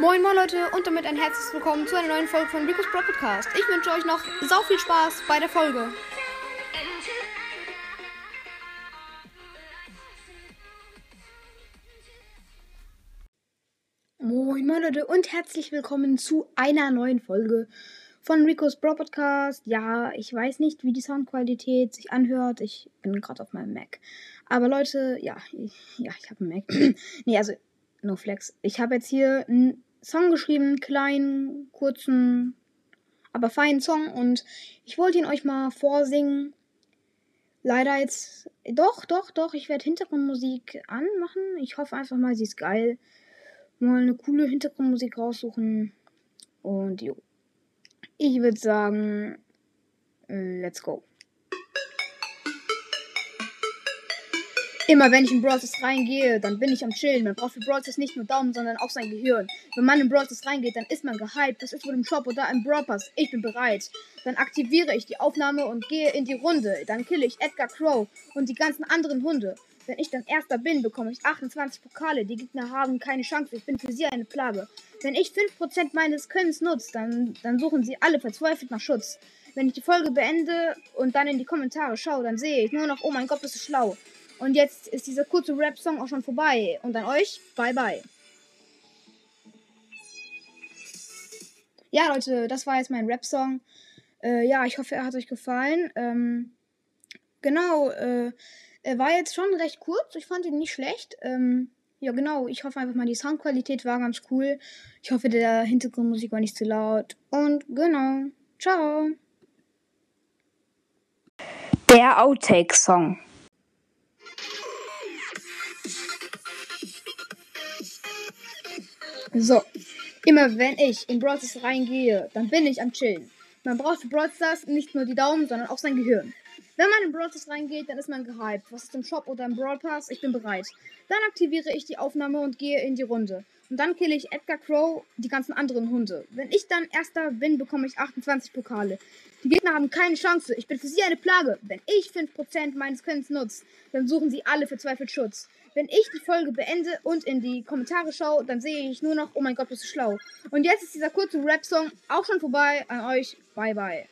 Moin moin Leute und damit ein herzliches Willkommen zu einer neuen Folge von Rico's Pro Podcast. Ich wünsche euch noch sau viel Spaß bei der Folge. Moin moin Leute und herzlich willkommen zu einer neuen Folge von Rico's Pro Podcast. Ja, ich weiß nicht, wie die Soundqualität sich anhört. Ich bin gerade auf meinem Mac. Aber Leute, ja, ich, ja, ich habe einen Mac. nee, also no flex. Ich habe jetzt hier einen Song geschrieben, kleinen, kurzen, aber feinen Song und ich wollte ihn euch mal vorsingen. Leider jetzt doch, doch, doch, ich werde Hintergrundmusik anmachen. Ich hoffe einfach mal, sie ist geil. Mal eine coole Hintergrundmusik raussuchen und jo. Ich würde sagen, let's go. Immer wenn ich in Brawl reingehe, dann bin ich am Chillen. Man braucht für Brawl nicht nur Daumen, sondern auch sein Gehirn. Wenn man in Brawl reingeht, dann ist man gehypt. Das ist wohl im Shop oder im Brawl Pass. Ich bin bereit. Dann aktiviere ich die Aufnahme und gehe in die Runde. Dann kille ich Edgar Crow und die ganzen anderen Hunde. Wenn ich dann Erster bin, bekomme ich 28 Pokale. Die Gegner haben keine Chance. Ich bin für sie eine Plage. Wenn ich 5% meines Könnens nutze, dann, dann suchen sie alle verzweifelt nach Schutz. Wenn ich die Folge beende und dann in die Kommentare schaue, dann sehe ich nur noch, oh mein Gott, bist du schlau. Und jetzt ist dieser kurze Rap-Song auch schon vorbei. Und an euch, bye bye. Ja, Leute, das war jetzt mein Rap-Song. Äh, ja, ich hoffe, er hat euch gefallen. Ähm, genau, äh, er war jetzt schon recht kurz. Ich fand ihn nicht schlecht. Ähm, ja, genau. Ich hoffe einfach mal, die Soundqualität war ganz cool. Ich hoffe, der Hintergrundmusik war nicht zu laut. Und genau. Ciao. Der Outtake-Song. So. Immer wenn ich in Brawl reingehe, dann bin ich am Chillen. Man braucht für Brawl nicht nur die Daumen, sondern auch sein Gehirn. Wenn man in Brawl reingeht, dann ist man gehypt. Was ist im Shop oder im Brawl Pass? Ich bin bereit. Dann aktiviere ich die Aufnahme und gehe in die Runde. Und dann kille ich Edgar Crow, die ganzen anderen Hunde. Wenn ich dann Erster bin, bekomme ich 28 Pokale. Die Gegner haben keine Chance. Ich bin für sie eine Plage. Wenn ich 5% meines Könnens nutze, dann suchen sie alle verzweifelt Schutz. Wenn ich die Folge beende und in die Kommentare schaue, dann sehe ich nur noch, oh mein Gott, bist du schlau. Und jetzt ist dieser kurze Rap-Song auch schon vorbei. An euch, bye bye.